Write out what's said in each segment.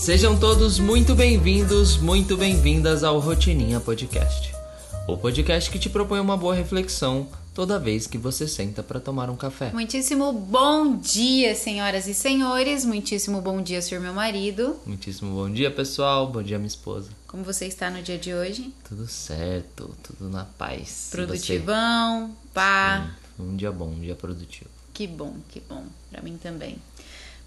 Sejam todos muito bem-vindos, muito bem-vindas ao Rotininha Podcast. O podcast que te propõe uma boa reflexão toda vez que você senta para tomar um café. Muitíssimo bom dia, senhoras e senhores. Muitíssimo bom dia, senhor meu marido. Muitíssimo bom dia, pessoal. Bom dia, minha esposa. Como você está no dia de hoje? Tudo certo, tudo na paz. Produtivão, pá. você? Um dia bom, um dia produtivo. Que bom, que bom. Pra mim também.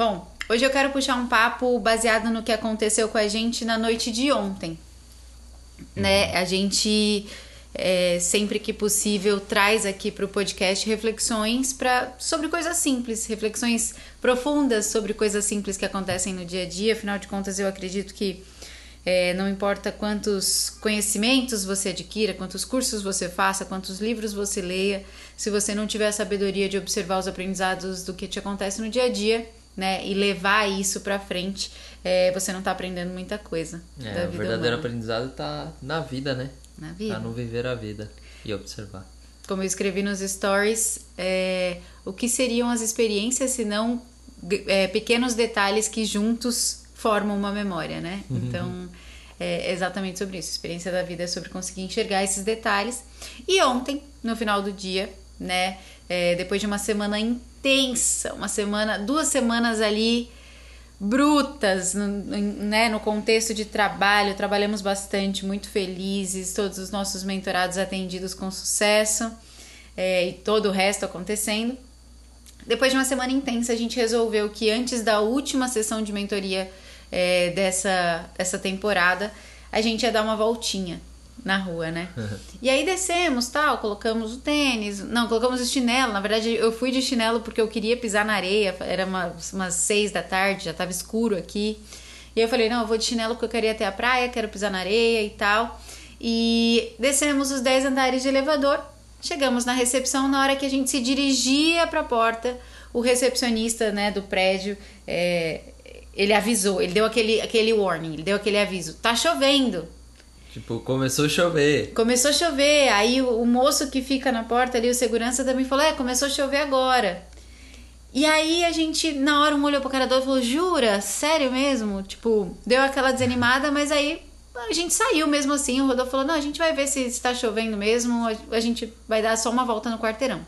Bom, hoje eu quero puxar um papo baseado no que aconteceu com a gente na noite de ontem. Né? A gente é, sempre que possível traz aqui para o podcast reflexões pra, sobre coisas simples, reflexões profundas sobre coisas simples que acontecem no dia a dia. Afinal de contas, eu acredito que é, não importa quantos conhecimentos você adquira, quantos cursos você faça, quantos livros você leia, se você não tiver a sabedoria de observar os aprendizados do que te acontece no dia a dia, né, e levar isso para frente, é, você não tá aprendendo muita coisa. É, da o vida verdadeiro humana. aprendizado tá na vida, né? Na vida. Tá no viver a vida e observar. Como eu escrevi nos stories, é, o que seriam as experiências se não é, pequenos detalhes que juntos formam uma memória, né? Então, é exatamente sobre isso. A experiência da vida é sobre conseguir enxergar esses detalhes. E ontem, no final do dia, né? É, depois de uma semana intensa, uma semana, duas semanas ali brutas, né, no contexto de trabalho, trabalhamos bastante, muito felizes, todos os nossos mentorados atendidos com sucesso é, e todo o resto acontecendo. Depois de uma semana intensa, a gente resolveu que antes da última sessão de mentoria é, dessa, dessa temporada, a gente ia dar uma voltinha na rua, né? e aí descemos, tal, colocamos o tênis, não, colocamos o chinelo. Na verdade, eu fui de chinelo porque eu queria pisar na areia. Era umas, umas seis da tarde, já tava escuro aqui. E eu falei, não, eu vou de chinelo porque eu queria até a praia, quero pisar na areia e tal. E descemos os 10 andares de elevador. Chegamos na recepção, na hora que a gente se dirigia para a porta, o recepcionista né, do prédio, é, ele avisou, ele deu aquele, aquele warning, ele deu aquele aviso, tá chovendo. Tipo, começou a chover. Começou a chover, aí o, o moço que fica na porta ali, o segurança também falou, é, começou a chover agora. E aí a gente, na hora, um olhou pro cara do outro e falou, jura? Sério mesmo? Tipo, deu aquela desanimada, mas aí a gente saiu mesmo assim. O Rodolfo falou, não, a gente vai ver se está chovendo mesmo, a, a gente vai dar só uma volta no quarteirão.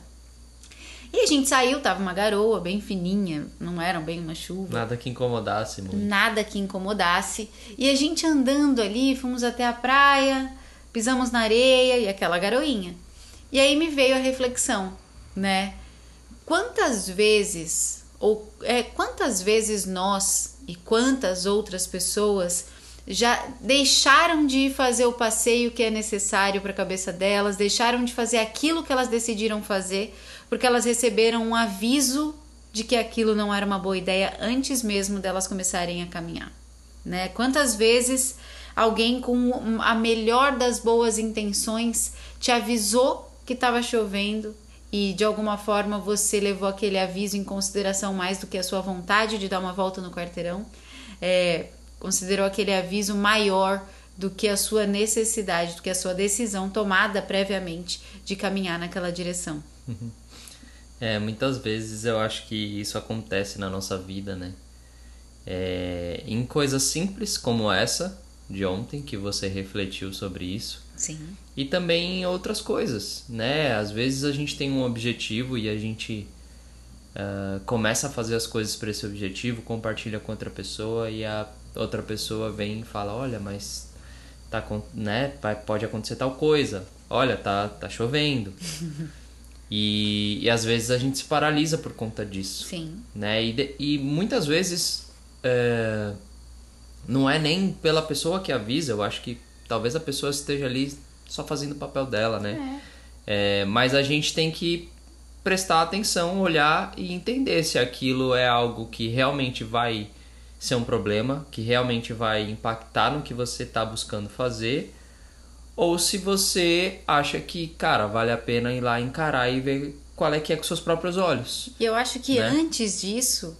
E a gente saiu, tava uma garoa bem fininha, não era bem uma chuva. Nada que incomodasse muito. Nada que incomodasse. E a gente andando ali, fomos até a praia, pisamos na areia e aquela garoinha. E aí me veio a reflexão, né? Quantas vezes, ou é, quantas vezes nós e quantas outras pessoas já deixaram de fazer o passeio que é necessário para a cabeça delas, deixaram de fazer aquilo que elas decidiram fazer, porque elas receberam um aviso de que aquilo não era uma boa ideia antes mesmo delas começarem a caminhar, né? Quantas vezes alguém com a melhor das boas intenções te avisou que estava chovendo e de alguma forma você levou aquele aviso em consideração mais do que a sua vontade de dar uma volta no quarteirão, é, considerou aquele aviso maior do que a sua necessidade, do que a sua decisão tomada previamente de caminhar naquela direção. É, muitas vezes eu acho que isso acontece na nossa vida, né? É, em coisas simples como essa de ontem, que você refletiu sobre isso, Sim. e também em outras coisas, né? Às vezes a gente tem um objetivo e a gente ah, começa a fazer as coisas para esse objetivo, compartilha com outra pessoa e a outra pessoa vem e fala, olha, mas tá, né? Pode acontecer tal coisa. Olha, tá, tá chovendo. e, e às vezes a gente se paralisa por conta disso Sim. né? E, de- e muitas vezes é, não é nem pela pessoa que avisa, eu acho que talvez a pessoa esteja ali só fazendo o papel dela, né? É, mas a gente tem que prestar atenção, olhar e entender se aquilo é algo que realmente vai ser um problema, que realmente vai impactar no que você está buscando fazer, ou se você acha que, cara, vale a pena ir lá encarar e ver qual é que é com seus próprios olhos. E eu acho que Né? antes disso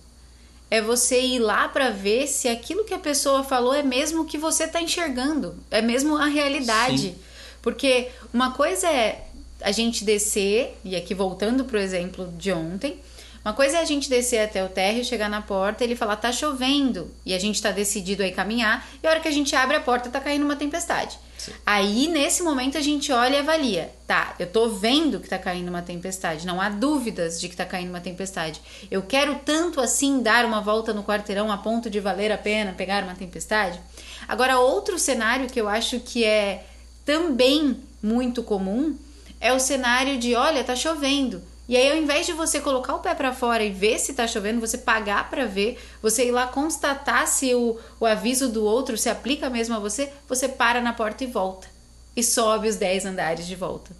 é você ir lá pra ver se aquilo que a pessoa falou é mesmo o que você tá enxergando, é mesmo a realidade. Sim. Porque uma coisa é a gente descer, e aqui voltando pro exemplo de ontem, Uma coisa é a gente descer até o térreo, chegar na porta, ele falar tá chovendo e a gente tá decidido aí caminhar, e a hora que a gente abre a porta tá caindo uma tempestade. Sim. Aí nesse momento a gente olha e avalia. Tá, eu tô vendo que tá caindo uma tempestade, não há dúvidas de que tá caindo uma tempestade. Eu quero tanto assim dar uma volta no quarteirão a ponto de valer a pena pegar uma tempestade? Agora outro cenário que eu acho que é também muito comum é o cenário de, olha, tá chovendo e aí, ao invés de você colocar o pé para fora e ver se tá chovendo, você pagar para ver, você ir lá constatar se o, o aviso do outro se aplica mesmo a você, você para na porta e volta. E sobe os 10 andares de volta.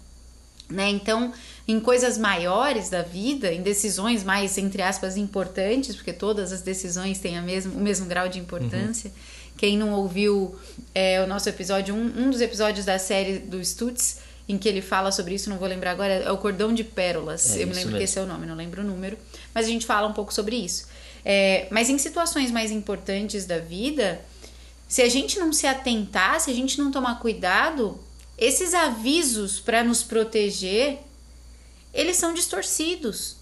Né? Então, em coisas maiores da vida, em decisões mais, entre aspas, importantes, porque todas as decisões têm a mesmo, o mesmo grau de importância. Uhum. Quem não ouviu é, o nosso episódio, um, um dos episódios da série do Stutz, em que ele fala sobre isso, não vou lembrar agora, é o Cordão de Pérolas. É, eu me lembro mesmo. que esse é o nome, não lembro o número. Mas a gente fala um pouco sobre isso. É, mas em situações mais importantes da vida, se a gente não se atentar, se a gente não tomar cuidado, esses avisos para nos proteger, eles são distorcidos.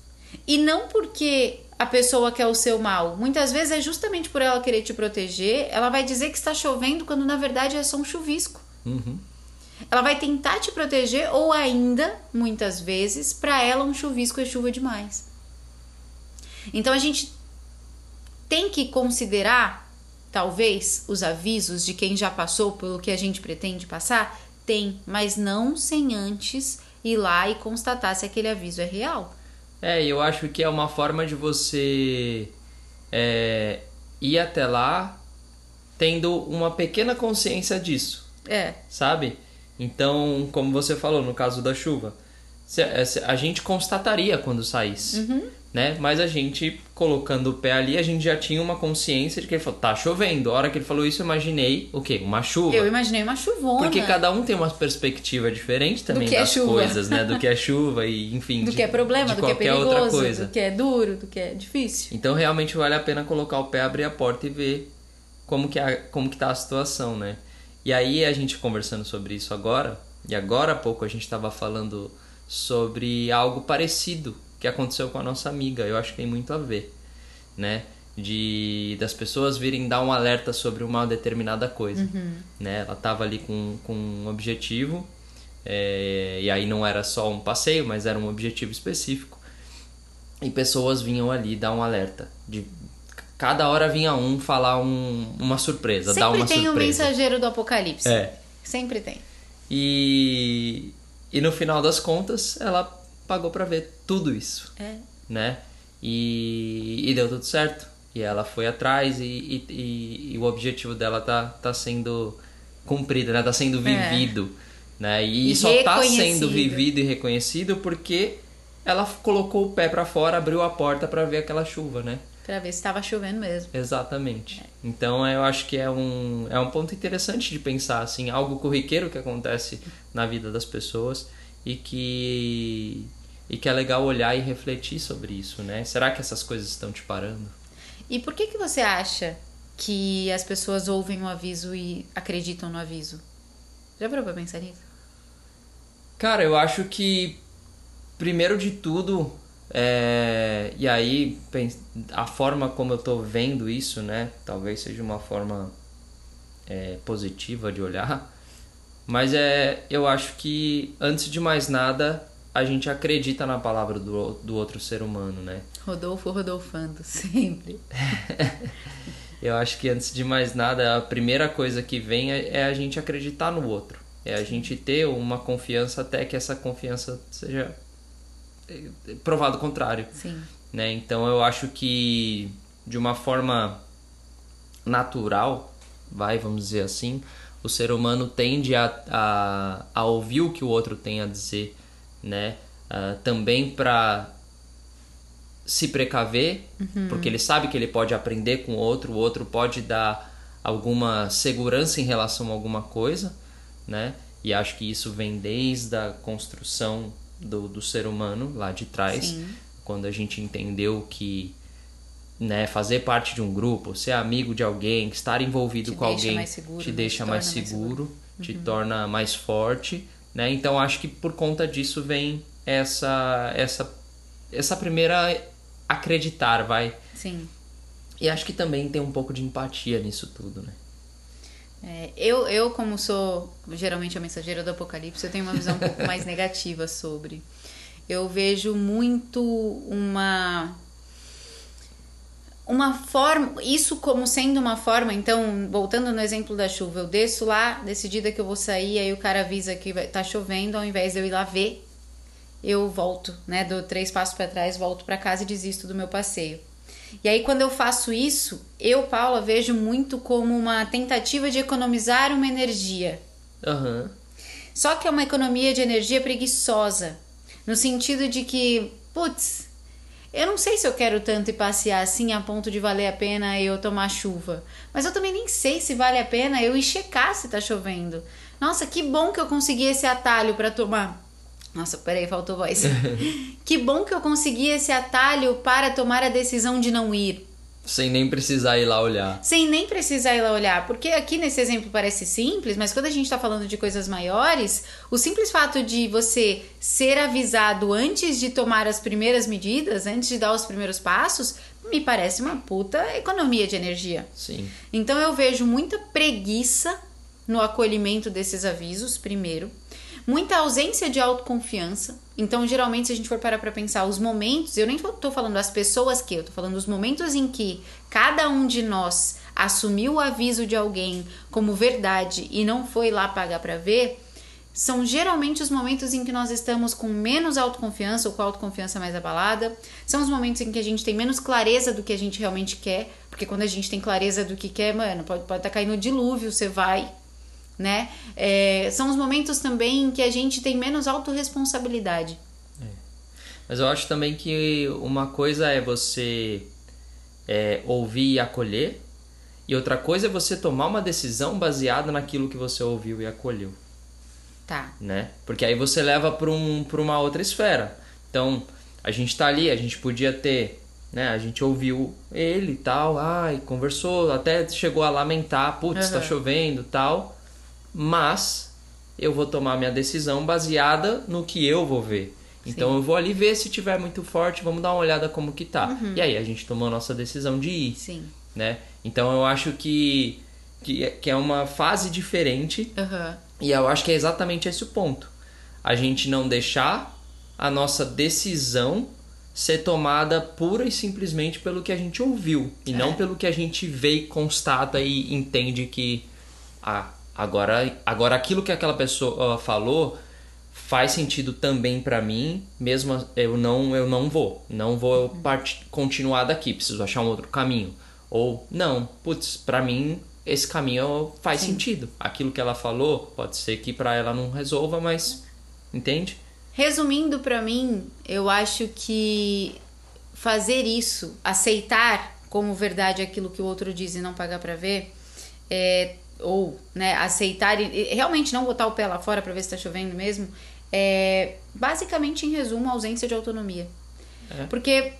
E não porque a pessoa quer o seu mal. Muitas vezes é justamente por ela querer te proteger, ela vai dizer que está chovendo quando na verdade é só um chuvisco. Uhum. Ela vai tentar te proteger ou ainda, muitas vezes, para ela um chuvisco é chuva demais. Então a gente tem que considerar, talvez, os avisos de quem já passou pelo que a gente pretende passar? Tem, mas não sem antes ir lá e constatar se aquele aviso é real. É, eu acho que é uma forma de você é, ir até lá tendo uma pequena consciência disso. É. Sabe? Então, como você falou, no caso da chuva, a gente constataria quando saísse, uhum. né? Mas a gente, colocando o pé ali, a gente já tinha uma consciência de que ele falou, tá chovendo. A hora que ele falou isso, eu imaginei o quê? Uma chuva. Eu imaginei uma chuvona. Porque cada um tem uma perspectiva diferente também é das é coisas, né? Do que é chuva e, enfim... Do de, que é problema, do que é perigoso, do que é duro, do que é difícil. Então, realmente, vale a pena colocar o pé, abrir a porta e ver como que, a, como que tá a situação, né? E aí a gente conversando sobre isso agora, e agora há pouco a gente estava falando sobre algo parecido que aconteceu com a nossa amiga. Eu acho que tem muito a ver, né? De das pessoas virem dar um alerta sobre uma determinada coisa, uhum. né? Ela estava ali com, com um objetivo é, e aí não era só um passeio, mas era um objetivo específico. E pessoas vinham ali dar um alerta de cada hora vinha um falar um, uma surpresa, Sempre dar uma tem surpresa. um mensageiro do apocalipse. É. Sempre tem. E, e no final das contas, ela pagou para ver tudo isso. É. Né? E, e deu tudo certo. E ela foi atrás e, e, e, o objetivo dela tá, tá sendo cumprido, né? Tá sendo é. vivido. É. Né? E, e só tá sendo vivido e reconhecido porque ela colocou o pé para fora, abriu a porta para ver aquela chuva, né? Para ver se estava chovendo mesmo. Exatamente. É. Então eu acho que é um, é um ponto interessante de pensar assim, algo corriqueiro que acontece na vida das pessoas e que e que é legal olhar e refletir sobre isso, né? Será que essas coisas estão te parando? E por que que você acha que as pessoas ouvem o aviso e acreditam no aviso? Já parou pra pensar nisso? Cara, eu acho que primeiro de tudo é, e aí, a forma como eu estou vendo isso, né? Talvez seja uma forma é, positiva de olhar. Mas é, eu acho que, antes de mais nada, a gente acredita na palavra do, do outro ser humano, né? Rodolfo Rodolfando, sempre. eu acho que, antes de mais nada, a primeira coisa que vem é, é a gente acreditar no outro. É a gente ter uma confiança até que essa confiança seja provado o contrário. Sim. Né? Então eu acho que de uma forma natural, vai, vamos dizer assim, o ser humano tende a, a, a ouvir o que o outro tem a dizer, né? Uh, também para se precaver, uhum. porque ele sabe que ele pode aprender com o outro, o outro pode dar alguma segurança em relação a alguma coisa, né? E acho que isso vem desde a construção do, do ser humano lá de trás, Sim. quando a gente entendeu que né, fazer parte de um grupo, ser amigo de alguém, estar envolvido te com alguém seguro, te né? deixa te mais seguro, mais uhum. te torna mais forte, né? Então acho que por conta disso vem essa essa essa primeira acreditar, vai. Sim. E acho que também tem um pouco de empatia nisso tudo, né? É, eu, eu, como sou geralmente a mensageira do apocalipse, eu tenho uma visão um pouco mais negativa sobre. Eu vejo muito uma uma forma, isso como sendo uma forma, então, voltando no exemplo da chuva, eu desço lá, decidida que eu vou sair, aí o cara avisa que vai, tá chovendo, ao invés de eu ir lá ver, eu volto, né, dou três passos para trás, volto para casa e desisto do meu passeio. E aí, quando eu faço isso, eu, Paula, vejo muito como uma tentativa de economizar uma energia. Uhum. Só que é uma economia de energia preguiçosa. No sentido de que, putz, eu não sei se eu quero tanto ir passear assim a ponto de valer a pena eu tomar chuva. Mas eu também nem sei se vale a pena eu ir checar se tá chovendo. Nossa, que bom que eu consegui esse atalho para tomar nossa, peraí, faltou voz. que bom que eu consegui esse atalho para tomar a decisão de não ir. Sem nem precisar ir lá olhar. Sem nem precisar ir lá olhar. Porque aqui nesse exemplo parece simples, mas quando a gente está falando de coisas maiores, o simples fato de você ser avisado antes de tomar as primeiras medidas, antes de dar os primeiros passos, me parece uma puta economia de energia. Sim. Então eu vejo muita preguiça no acolhimento desses avisos, primeiro muita ausência de autoconfiança. Então, geralmente, se a gente for parar para pensar os momentos, eu nem tô falando as pessoas que, eu tô falando os momentos em que cada um de nós assumiu o aviso de alguém como verdade e não foi lá pagar para ver, são geralmente os momentos em que nós estamos com menos autoconfiança ou com a autoconfiança mais abalada. São os momentos em que a gente tem menos clareza do que a gente realmente quer. Porque quando a gente tem clareza do que quer, mano, pode estar pode tá caindo dilúvio, você vai né? É, são os momentos também em que a gente tem menos autorresponsabilidade. É. Mas eu acho também que uma coisa é você é, ouvir e acolher, e outra coisa é você tomar uma decisão baseada naquilo que você ouviu e acolheu. Tá. Né? Porque aí você leva para um, uma outra esfera. Então, a gente tá ali, a gente podia ter né? A gente ouviu ele e tal, ai, conversou, até chegou a lamentar, putz, uhum. tá chovendo tal mas eu vou tomar minha decisão baseada no que eu vou ver. Então Sim. eu vou ali ver se tiver muito forte, vamos dar uma olhada como que tá. Uhum. E aí a gente tomou a nossa decisão de ir. Sim. Né? Então eu acho que, que, é, que é uma fase diferente. Uhum. E eu acho que é exatamente esse o ponto. A gente não deixar a nossa decisão ser tomada pura e simplesmente pelo que a gente ouviu. E é. não pelo que a gente vê e constata e entende que ah, Agora, agora aquilo que aquela pessoa falou faz sentido também para mim, mesmo eu não eu não vou, não vou part... continuar daqui, preciso achar um outro caminho. Ou não, putz, para mim esse caminho faz Sim. sentido. Aquilo que ela falou, pode ser que para ela não resolva, mas entende? Resumindo para mim, eu acho que fazer isso, aceitar como verdade aquilo que o outro diz e não pagar para ver, é ou né, aceitar e realmente não botar o pé lá fora para ver se está chovendo mesmo, é basicamente, em resumo, ausência de autonomia. É. Porque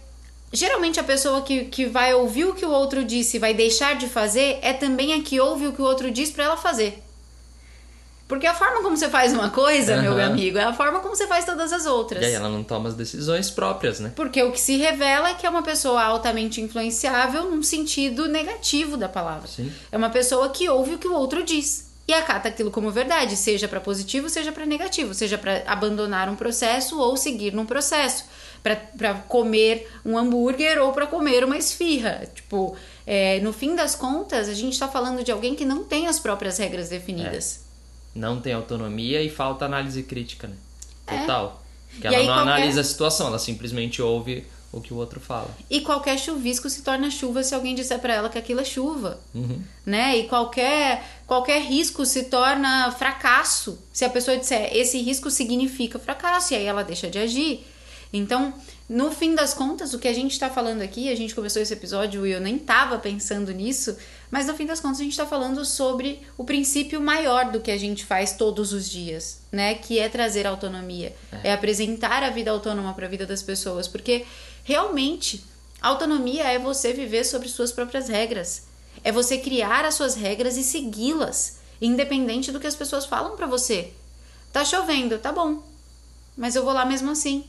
geralmente a pessoa que, que vai ouvir o que o outro disse e vai deixar de fazer é também a que ouve o que o outro diz para ela fazer. Porque a forma como você faz uma coisa, uhum. meu amigo, é a forma como você faz todas as outras. E aí ela não toma as decisões próprias, né? Porque o que se revela é que é uma pessoa altamente influenciável num sentido negativo da palavra. Sim. É uma pessoa que ouve o que o outro diz e acata aquilo como verdade, seja para positivo, seja para negativo, seja para abandonar um processo ou seguir num processo, para comer um hambúrguer ou para comer uma esfirra. Tipo, é, no fim das contas, a gente está falando de alguém que não tem as próprias regras definidas. É não tem autonomia e falta análise crítica, né? É. Total. É. Que ela não qualquer... analisa a situação, ela simplesmente ouve o que o outro fala. E qualquer chuvisco se torna chuva se alguém disser para ela que aquilo é chuva, uhum. né? E qualquer qualquer risco se torna fracasso se a pessoa disser esse risco significa fracasso e aí ela deixa de agir. Então, no fim das contas, o que a gente está falando aqui, a gente começou esse episódio e eu nem estava pensando nisso, mas no fim das contas a gente está falando sobre o princípio maior do que a gente faz todos os dias, né? Que é trazer autonomia, é, é apresentar a vida autônoma para a vida das pessoas, porque realmente autonomia é você viver sobre suas próprias regras, é você criar as suas regras e segui-las, independente do que as pessoas falam para você. Tá chovendo, tá bom, mas eu vou lá mesmo assim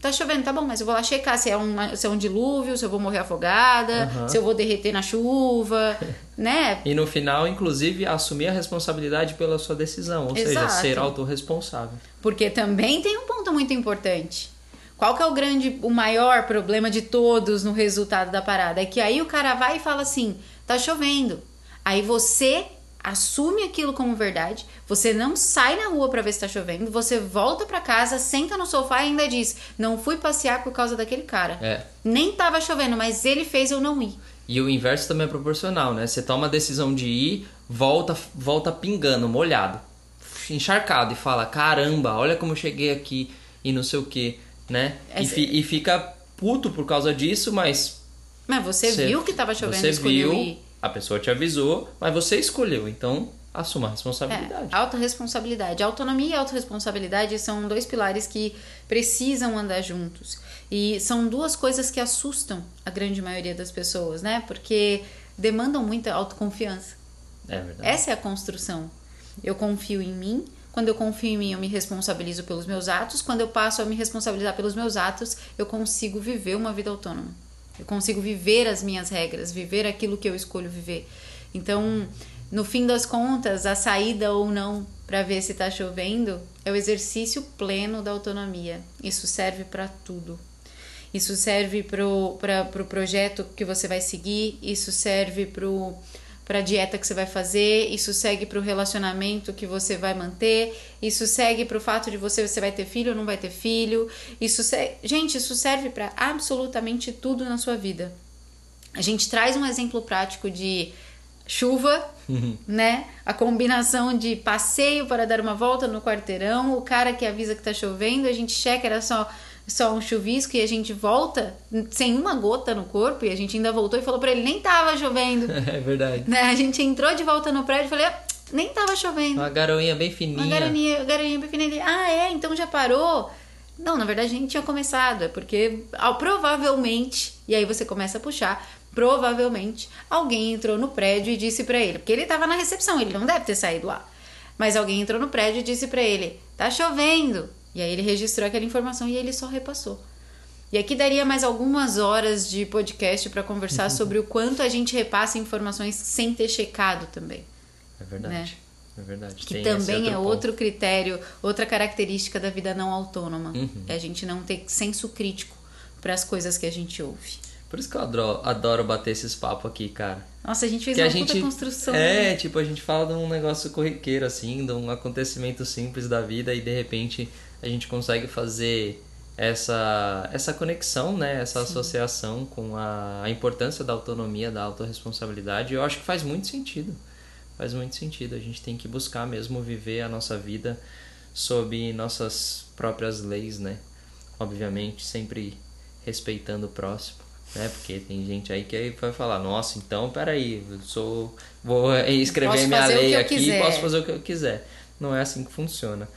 Tá chovendo, tá bom, mas eu vou lá checar se é, uma, se é um dilúvio, se eu vou morrer afogada, uhum. se eu vou derreter na chuva, né? E no final, inclusive, assumir a responsabilidade pela sua decisão, ou Exato. seja, ser autorresponsável. Porque também tem um ponto muito importante. Qual que é o grande, o maior problema de todos no resultado da parada? É que aí o cara vai e fala assim: tá chovendo. Aí você assume aquilo como verdade, você não sai na rua para ver se tá chovendo, você volta para casa, senta no sofá e ainda diz: "Não fui passear por causa daquele cara". É. Nem tava chovendo, mas ele fez eu não ir. E o inverso também é proporcional, né? Você toma a decisão de ir, volta, volta pingando, molhado, encharcado e fala: "Caramba, olha como eu cheguei aqui" e não sei o que, né? E, fi, e, fica puto por causa disso, mas mas você, você viu que tava chovendo, você viu, ir a pessoa te avisou, mas você escolheu, então assuma a responsabilidade. É, autorresponsabilidade. Autonomia e autorresponsabilidade são dois pilares que precisam andar juntos. E são duas coisas que assustam a grande maioria das pessoas, né? Porque demandam muita autoconfiança. É verdade. Essa é a construção. Eu confio em mim. Quando eu confio em mim, eu me responsabilizo pelos meus atos. Quando eu passo a me responsabilizar pelos meus atos, eu consigo viver uma vida autônoma. Eu consigo viver as minhas regras, viver aquilo que eu escolho viver. Então, no fim das contas, a saída ou não para ver se está chovendo é o exercício pleno da autonomia. Isso serve para tudo. Isso serve para o pro projeto que você vai seguir, isso serve para para a dieta que você vai fazer, isso segue para o relacionamento que você vai manter, isso segue para o fato de você você vai ter filho ou não vai ter filho, isso gente, isso serve para absolutamente tudo na sua vida. A gente traz um exemplo prático de chuva, uhum. né? A combinação de passeio para dar uma volta no quarteirão, o cara que avisa que tá chovendo, a gente checa era só só um chuvisco e a gente volta sem uma gota no corpo e a gente ainda voltou e falou para ele nem tava chovendo. É verdade. Né? A gente entrou de volta no prédio e falei, ah, nem tava chovendo. Uma garoinha bem fininha. Uma garoinha, garoinha bem fininha. Ah, é? Então já parou? Não, na verdade a gente tinha começado, é porque ah, provavelmente, e aí você começa a puxar, provavelmente alguém entrou no prédio e disse para ele, porque ele tava na recepção, ele não deve ter saído lá. Mas alguém entrou no prédio e disse para ele: "Tá chovendo". E aí ele registrou aquela informação e ele só repassou. E aqui daria mais algumas horas de podcast para conversar sobre o quanto a gente repassa informações sem ter checado também. É verdade. Né? É verdade. Que Tem também outro é ponto. outro critério, outra característica da vida não autônoma. Uhum. É a gente não ter senso crítico para as coisas que a gente ouve. Por isso que eu adoro, adoro bater esses papos aqui, cara. Nossa, a gente fez que uma a gente, construção. É, né? tipo, a gente fala de um negócio corriqueiro, assim, de um acontecimento simples da vida e de repente a gente consegue fazer essa, essa conexão, né? essa Sim. associação com a, a importância da autonomia, da autorresponsabilidade. Eu acho que faz muito sentido. Faz muito sentido. A gente tem que buscar mesmo viver a nossa vida sob nossas próprias leis, né? Obviamente, sempre respeitando o próximo. Né? Porque tem gente aí que vai falar, nossa, então peraí, eu sou. Vou escrever posso minha lei aqui, quiser. posso fazer o que eu quiser. Não é assim que funciona.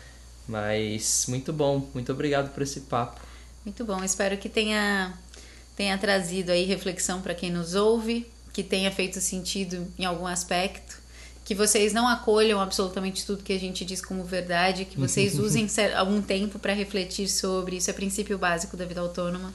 Mas muito bom, muito obrigado por esse papo. Muito bom, espero que tenha, tenha trazido aí reflexão para quem nos ouve, que tenha feito sentido em algum aspecto, que vocês não acolham absolutamente tudo que a gente diz como verdade, que vocês usem algum tempo para refletir sobre isso, é princípio básico da vida autônoma,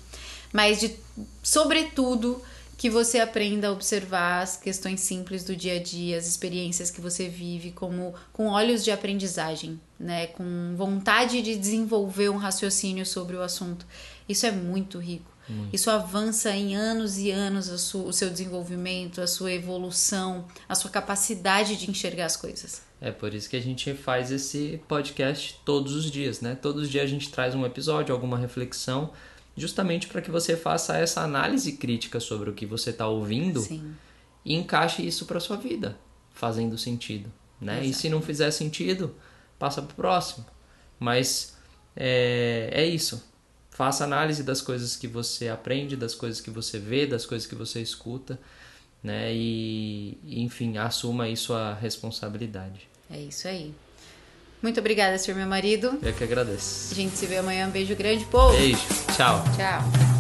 mas de sobretudo que você aprenda a observar as questões simples do dia a dia, as experiências que você vive, como com olhos de aprendizagem, né, com vontade de desenvolver um raciocínio sobre o assunto. Isso é muito rico. Muito. Isso avança em anos e anos o seu desenvolvimento, a sua evolução, a sua capacidade de enxergar as coisas. É por isso que a gente faz esse podcast todos os dias, né? Todos os dias a gente traz um episódio, alguma reflexão justamente para que você faça essa análise crítica sobre o que você está ouvindo Sim. e encaixe isso para sua vida, fazendo sentido, né? E se não fizer sentido, passa para o próximo. Mas é, é isso. Faça análise das coisas que você aprende, das coisas que você vê, das coisas que você escuta, né? E, enfim, assuma aí sua responsabilidade. É isso aí. Muito obrigada, senhor meu marido. Eu que agradeço. A gente se vê amanhã. Um beijo grande, povo. Beijo. Tchau. Tchau.